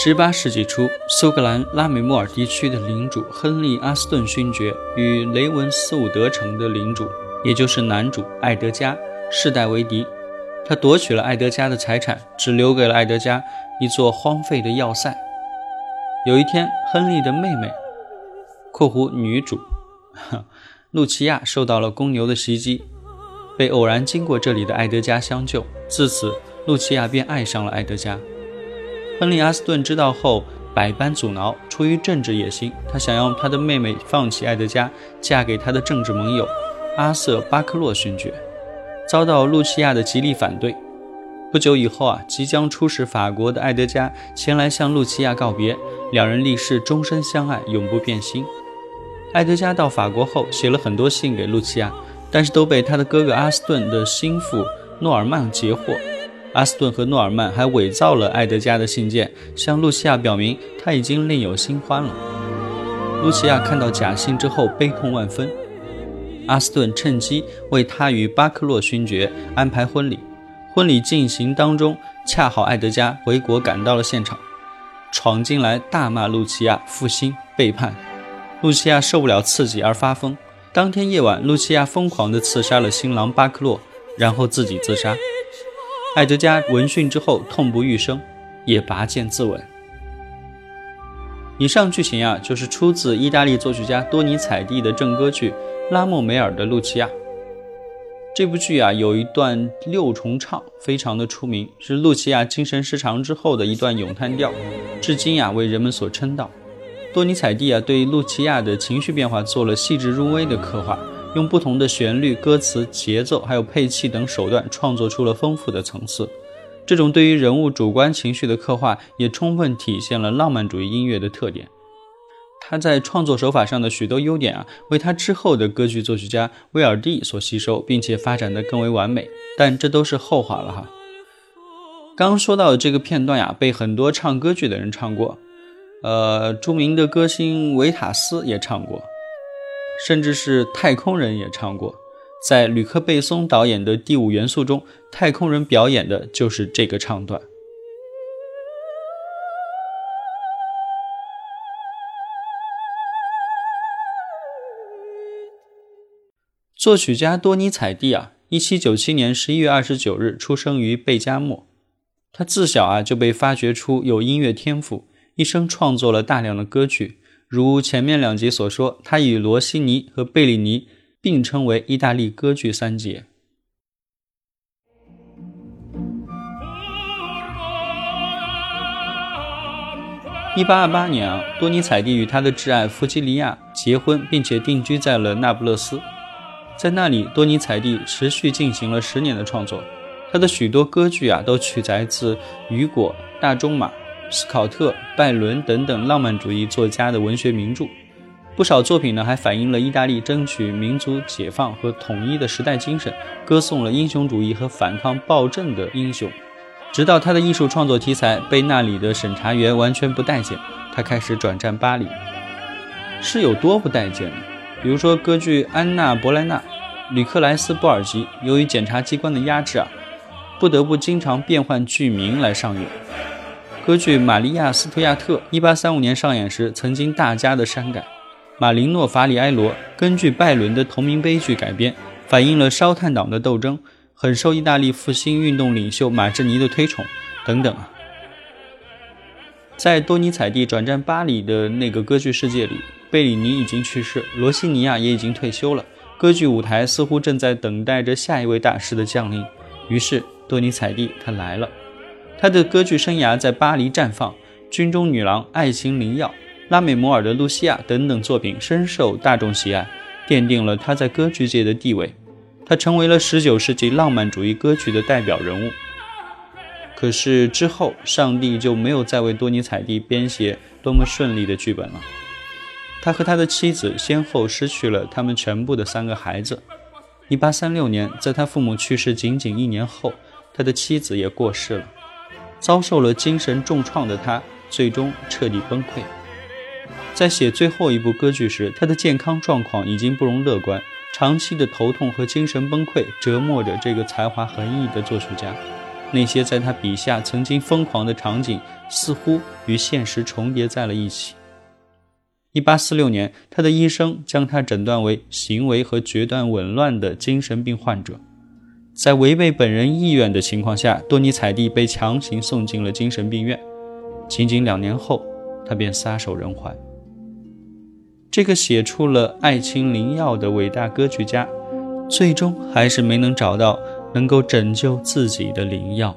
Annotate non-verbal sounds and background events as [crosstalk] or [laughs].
十八世纪初，苏格兰拉美莫尔地区的领主亨利·阿斯顿勋爵与雷文斯伍德城的领主，也就是男主艾德加，世代为敌。他夺取了艾德加的财产，只留给了艾德加一座荒废的要塞。有一天，亨利的妹妹（括弧女主 [laughs] ）露琪亚受到了公牛的袭击，被偶然经过这里的艾德加相救。自此，露琪亚便爱上了艾德加。亨利·阿斯顿知道后，百般阻挠。出于政治野心，他想要他的妹妹放弃艾德加，嫁给他的政治盟友阿瑟·巴克洛勋爵，遭到露琪亚的极力反对。不久以后啊，即将出使法国的艾德加前来向露琪亚告别，两人立誓终身相爱，永不变心。艾德加到法国后，写了很多信给露琪亚，但是都被他的哥哥阿斯顿的心腹诺尔曼截获。阿斯顿和诺尔曼还伪造了艾德加的信件，向露西亚表明他已经另有新欢了。露西亚看到假信之后悲痛万分。阿斯顿趁机为他与巴克洛勋爵安排婚礼。婚礼进行当中，恰好艾德加回国赶到了现场，闯进来大骂露西亚负心背叛。露西亚受不了刺激而发疯。当天夜晚，露西亚疯狂地刺杀了新郎巴克洛，然后自己自杀。艾德加闻讯之后痛不欲生，也拔剑自刎。以上剧情啊，就是出自意大利作曲家多尼采蒂的正歌剧《拉莫梅尔的露琪亚》。这部剧啊，有一段六重唱，非常的出名，是露琪亚精神失常之后的一段咏叹调，至今呀为人们所称道。多尼采蒂啊，对露琪亚的情绪变化做了细致入微的刻画。用不同的旋律、歌词、节奏，还有配器等手段，创作出了丰富的层次。这种对于人物主观情绪的刻画，也充分体现了浪漫主义音乐的特点。他在创作手法上的许多优点啊，为他之后的歌剧作曲家威尔第所吸收，并且发展的更为完美。但这都是后话了哈。刚刚说到的这个片段呀，被很多唱歌剧的人唱过，呃，著名的歌星维塔斯也唱过。甚至是太空人也唱过，在吕克·贝松导演的《第五元素》中，太空人表演的就是这个唱段。作曲家多尼采蒂啊，一七九七年十一月二十九日出生于贝加莫，他自小啊就被发掘出有音乐天赋，一生创作了大量的歌曲。如前面两集所说，他与罗西尼和贝里尼并称为意大利歌剧三杰。一八二八年啊，多尼采蒂与他的挚爱弗吉利亚结婚，并且定居在了那不勒斯。在那里，多尼采蒂持续进行了十年的创作。他的许多歌剧啊，都取材自雨果、大仲马。斯考特、拜伦等等浪漫主义作家的文学名著，不少作品呢还反映了意大利争取民族解放和统一的时代精神，歌颂了英雄主义和反抗暴政的英雄。直到他的艺术创作题材被那里的审查员完全不待见，他开始转战巴黎。是有多不待见？比如说歌剧《安娜·博莱纳》，吕克莱斯·布尔吉由于检察机关的压制啊，不得不经常变换剧名来上演。歌剧《玛利亚·斯图亚特》一八三五年上演时，曾经大加的删改。马林诺·法里埃罗根据拜伦的同名悲剧改编，反映了烧炭党的斗争，很受意大利复兴运动领袖马志尼的推崇。等等啊。在多尼采蒂转战巴黎的那个歌剧世界里，贝里尼已经去世，罗西尼亚也已经退休了。歌剧舞台似乎正在等待着下一位大师的降临。于是，多尼采蒂他来了。他的歌剧生涯在巴黎绽放，《军中女郎》《爱情灵药》《拉美摩尔的露西亚》等等作品深受大众喜爱，奠定了他在歌剧界的地位。他成为了19世纪浪漫主义歌曲的代表人物。可是之后，上帝就没有再为多尼采蒂编写多么顺利的剧本了。他和他的妻子先后失去了他们全部的三个孩子。1836年，在他父母去世仅仅一年后，他的妻子也过世了。遭受了精神重创的他，最终彻底崩溃。在写最后一部歌剧时，他的健康状况已经不容乐观，长期的头痛和精神崩溃折磨着这个才华横溢的作曲家。那些在他笔下曾经疯狂的场景，似乎与现实重叠在了一起。一八四六年，他的医生将他诊断为行为和决断紊乱的精神病患者。在违背本人意愿的情况下，多尼采蒂被强行送进了精神病院。仅仅两年后，他便撒手人寰。这个写出了《爱情灵药》的伟大歌剧家，最终还是没能找到。能够拯救自己的灵药。